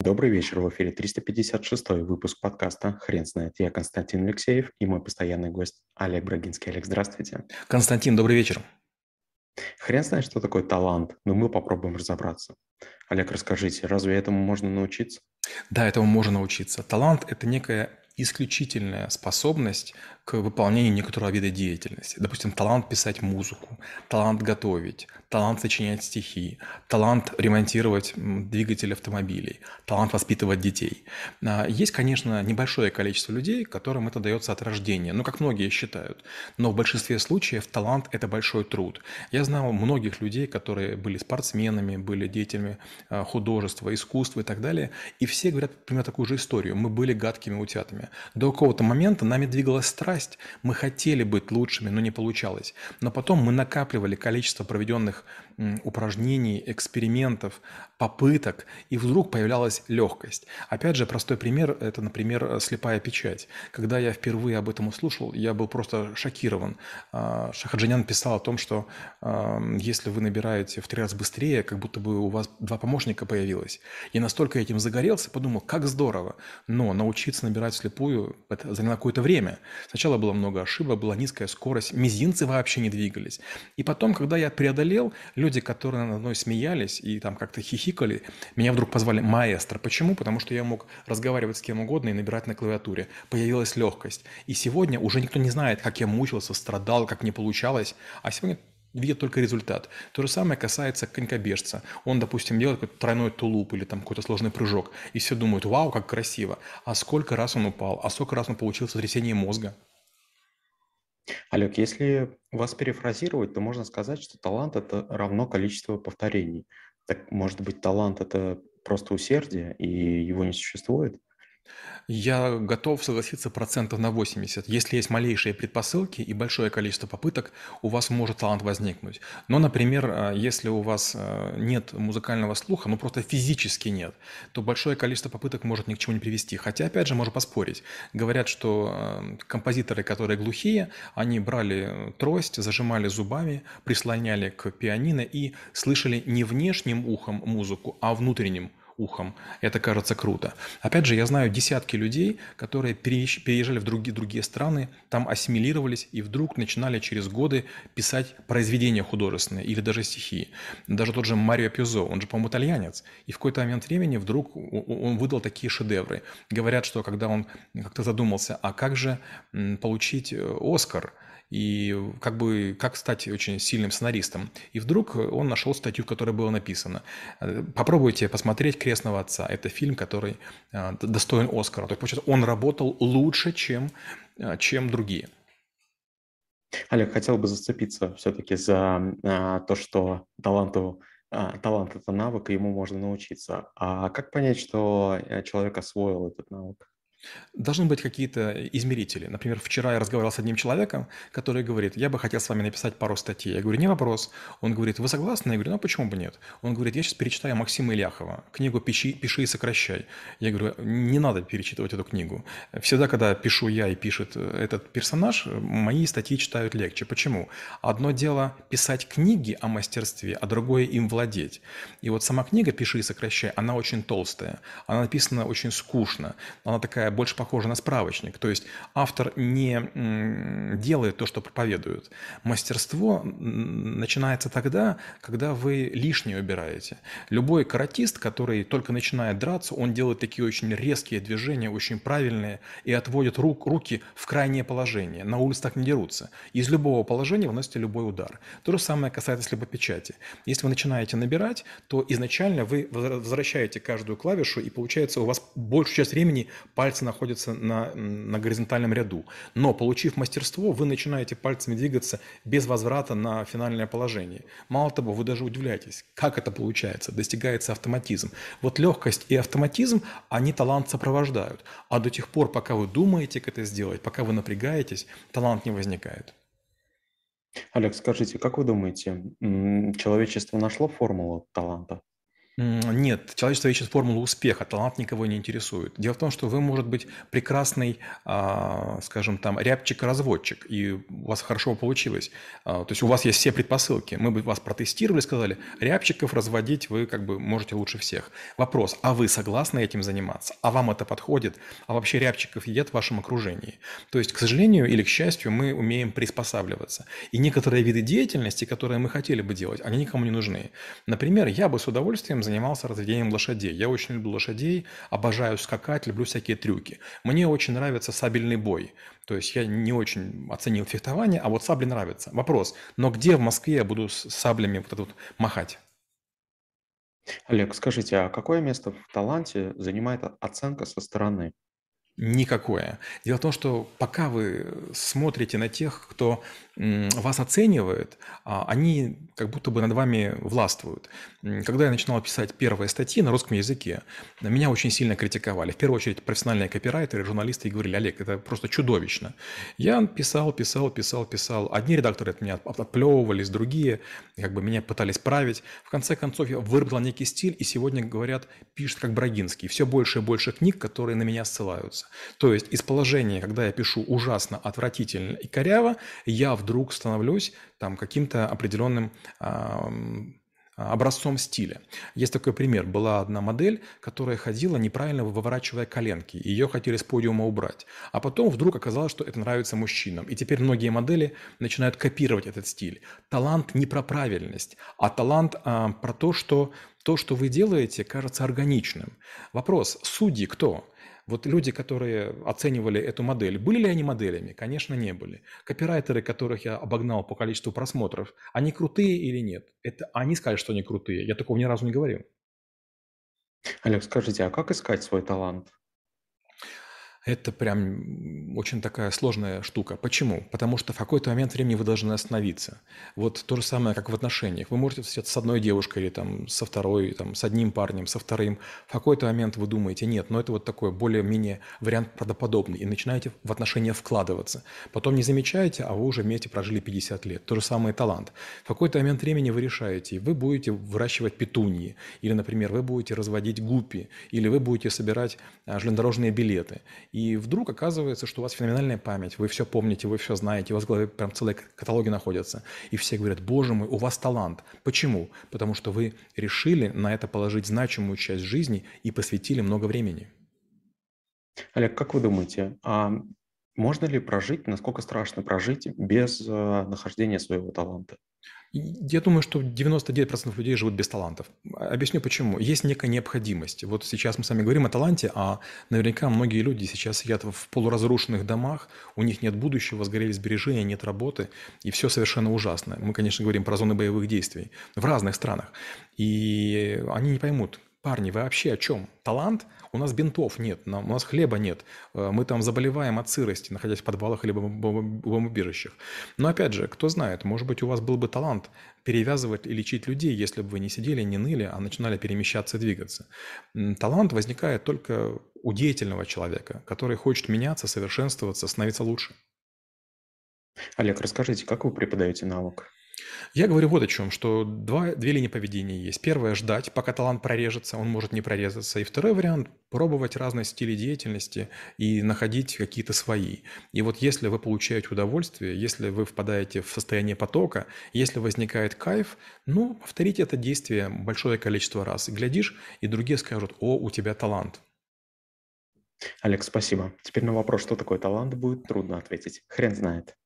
Добрый вечер, в эфире 356 выпуск подкаста «Хрен знает». Я Константин Алексеев и мой постоянный гость Олег Брагинский. Олег, здравствуйте. Константин, добрый вечер. Хрен знает, что такое талант, но мы попробуем разобраться. Олег, расскажите, разве этому можно научиться? Да, этому можно научиться. Талант – это некая исключительная способность к выполнению некоторого вида деятельности. Допустим, талант писать музыку, талант готовить, талант сочинять стихи, талант ремонтировать двигатели автомобилей, талант воспитывать детей. А, есть, конечно, небольшое количество людей, которым это дается от рождения, ну, как многие считают. Но в большинстве случаев талант – это большой труд. Я знал многих людей, которые были спортсменами, были деятелями а, художества, искусства и так далее, и все говорят примерно такую же историю. Мы были гадкими утятами. До какого-то момента нами страсть, страсть. Мы хотели быть лучшими, но не получалось. Но потом мы накапливали количество проведенных упражнений, экспериментов, попыток, и вдруг появлялась легкость. Опять же, простой пример – это, например, слепая печать. Когда я впервые об этом услышал, я был просто шокирован. А, Шахаджанян писал о том, что если вы набираете в три раза быстрее, как будто бы у вас два помощника появилось. Я настолько этим загорелся, подумал, как здорово. Но научиться набирать слепую – это заняло какое-то время. Сначала было много ошибок, была низкая скорость, мизинцы вообще не двигались. И потом, когда я преодолел, люди люди, которые надо мной смеялись и там как-то хихикали, меня вдруг позвали маэстро. Почему? Потому что я мог разговаривать с кем угодно и набирать на клавиатуре. Появилась легкость. И сегодня уже никто не знает, как я мучился, страдал, как не получалось. А сегодня видят только результат. То же самое касается конькобежца. Он, допустим, делает какой-то тройной тулуп или там какой-то сложный прыжок, и все думают, вау, как красиво. А сколько раз он упал, а сколько раз он получил сотрясение мозга. Олег, если вас перефразировать, то можно сказать, что талант– это равно количество повторений. Так, может быть, талант– это просто усердие, и его не существует? Я готов согласиться процентов на 80. Если есть малейшие предпосылки и большое количество попыток, у вас может талант возникнуть. Но, например, а, если у вас а, нет музыкального слуха, ну просто физически нет, то большое количество попыток может ни к чему не привести. Хотя, опять же, можно поспорить. Говорят, что а, композиторы, которые глухие, они брали трость, зажимали зубами, прислоняли к пианино и слышали не внешним ухом музыку, а внутренним ухом. Это кажется круто. Опять же, я знаю десятки людей, которые переезжали в другие, другие страны, там ассимилировались и вдруг начинали через годы писать произведения художественные или даже стихи. Даже тот же Марио Пьюзо, он же, по-моему, итальянец. И в какой-то момент времени вдруг он выдал такие шедевры. Говорят, что когда он как-то задумался, а как же получить э, Оскар – и как бы как стать очень сильным сценаристом. И вдруг он нашел статью, в которой было написано. Э, попробуйте посмотреть «Крестного отца». Это фильм, который э, достоин Оскара. То есть, получается, он работал лучше, чем, э, чем другие. Олег, хотел бы зацепиться все-таки за то, что таланту талант – это навык, и ему можно научиться. А как понять, что человек освоил этот навык? Должны быть какие-то измерители. Например, вчера я разговаривал с одним человеком, который говорит, я бы хотел с вами написать пару статей. Я говорю, не вопрос. Он говорит, вы согласны? Я говорю, ну почему бы нет? Он говорит, я сейчас перечитаю Максима Ильяхова, книгу «Пиши, пиши и сокращай». Я говорю, не надо перечитывать эту книгу. Всегда, когда пишу я и пишет этот персонаж, мои статьи читают легче. Почему? Одно дело писать книги о мастерстве, а другое им владеть. И вот сама книга «Пиши и сокращай», она очень толстая. Она написана очень скучно. Она такая такая больше похожа на справочник. То есть автор не делает то, что проповедует. Мастерство начинается тогда, когда вы лишнее убираете. Любой каратист, который только начинает драться, он делает такие очень резкие движения, очень правильные, и отводит рук, руки в крайнее положение. На улице так не дерутся. Из любого положения вы носите любой удар. То же самое касается слепопечати. Если вы начинаете набирать, то изначально вы возвращаете каждую клавишу, и получается у вас большую часть времени пальцы пальцы находятся на, на горизонтальном ряду. Но, получив мастерство, вы начинаете пальцами двигаться без возврата на финальное положение. Мало того, вы даже удивляетесь, как это получается, достигается автоматизм. Вот легкость и автоматизм, они талант сопровождают. А до тех пор, пока вы думаете, как это сделать, пока вы напрягаетесь, талант не возникает. Олег, скажите, как вы думаете, человечество нашло формулу таланта? Нет, человечество ищет формулу успеха, талант никого не интересует. Дело в том, что вы, может быть, прекрасный, а, скажем там, рябчик-разводчик, и у вас хорошо получилось. А, то есть у вас есть все предпосылки. Мы бы вас протестировали, сказали, рябчиков разводить вы как бы можете лучше всех. Вопрос, а вы согласны этим заниматься? А вам это подходит? А вообще рябчиков едят в вашем окружении? То есть, к сожалению или к счастью, мы умеем приспосабливаться. И некоторые виды деятельности, которые мы хотели бы делать, они никому не нужны. Например, я бы с удовольствием занимался разведением лошадей. Я очень люблю лошадей, обожаю скакать, люблю всякие трюки. Мне очень нравится сабельный бой. То есть я не очень оценил фехтование, а вот сабли нравятся. Вопрос, но где в Москве я буду с саблями вот это вот махать? Олег, скажите, а какое место в таланте занимает оценка со стороны? Никакое. Дело в том, что пока вы смотрите на тех, кто вас оценивает, а, они как будто бы над вами властвуют. Когда я начинал писать первые статьи на русском языке, меня очень сильно критиковали. В первую очередь профессиональные копирайтеры, журналисты и говорили, Олег, это просто чудовищно. Я писал, писал, писал, писал. Одни редакторы от меня отплевывались, другие как бы меня пытались править. В конце концов, я выработал некий стиль, и сегодня, говорят, пишет как Брагинский. Все больше и больше книг, которые на меня ссылаются. То есть из положения, когда я пишу ужасно, отвратительно и коряво, я вдруг становлюсь там каким-то определенным образцом стиля. Есть такой пример. Была одна модель, которая ходила неправильно выворачивая коленки. Ее хотели с подиума убрать. А потом вдруг оказалось, что это нравится мужчинам. И теперь многие модели начинают копировать этот стиль. Талант не про правильность, а талант а, про то, что то, что вы делаете, кажется органичным. Вопрос, судьи кто? Вот люди, которые оценивали эту модель, были ли они моделями? Конечно, не были. Копирайтеры, которых я обогнал по количеству просмотров, они крутые или нет? Это они сказали, что они крутые. Я такого ни разу не говорил. Олег, скажите, а как искать свой талант? Это прям очень такая сложная штука. Почему? Потому что в какой-то момент времени вы должны остановиться. Вот то же самое, как в отношениях. Вы можете встретиться с одной девушкой или там со второй, там, с одним парнем, со вторым. В какой-то момент вы думаете, нет, но ну это вот такой более-менее вариант правдоподобный. И начинаете в отношения вкладываться. Потом не замечаете, а вы уже вместе прожили 50 лет. То же самое талант. В какой-то момент времени вы решаете, вы будете выращивать петуньи. Или, например, вы будете разводить гуппи. Или вы будете собирать а, железнодорожные билеты. И вдруг оказывается, что у вас феноменальная память, вы все помните, вы все знаете, у вас в голове прям целые каталоги находятся. И все говорят, боже мой, у вас талант. Почему? Потому что вы решили на это положить значимую часть жизни и посвятили много времени. Олег, как вы думаете, а можно ли прожить, насколько страшно прожить без э, нахождения своего таланта? Я думаю, что 99% людей живут без талантов. Объясню почему. Есть некая необходимость. Вот сейчас мы с вами говорим о таланте, а наверняка многие люди сейчас сидят в полуразрушенных домах, у них нет будущего, сгорели сбережения, нет работы, и все совершенно ужасно. Мы, конечно, говорим про зоны боевых действий в разных странах. И они не поймут, парни, вы вообще о чем? Талант? У нас бинтов нет, у нас хлеба нет. Э, мы там заболеваем от сырости, находясь в подвалах или бомбоубежищах. Но опять же, кто знает, может быть, у вас был бы талант перевязывать и лечить людей, если бы вы не сидели, не ныли, а начинали перемещаться и двигаться. Талант возникает только у деятельного человека, который хочет меняться, совершенствоваться, становиться лучше. Олег, расскажите, как вы преподаете навык? Я говорю вот о чем, что два, две линии поведения есть. Первое– ждать, пока талант прорежется, он может не прорезаться. И второй вариант– пробовать разные стили деятельности и находить какие-то свои. И вот если вы получаете удовольствие, если вы впадаете в состояние потока, если возникает кайф, ну, повторите это действие большое количество раз. И глядишь, и другие скажут, о, у тебя талант. Олег, спасибо. Теперь на вопрос, что такое талант, будет трудно ответить. Хрен знает.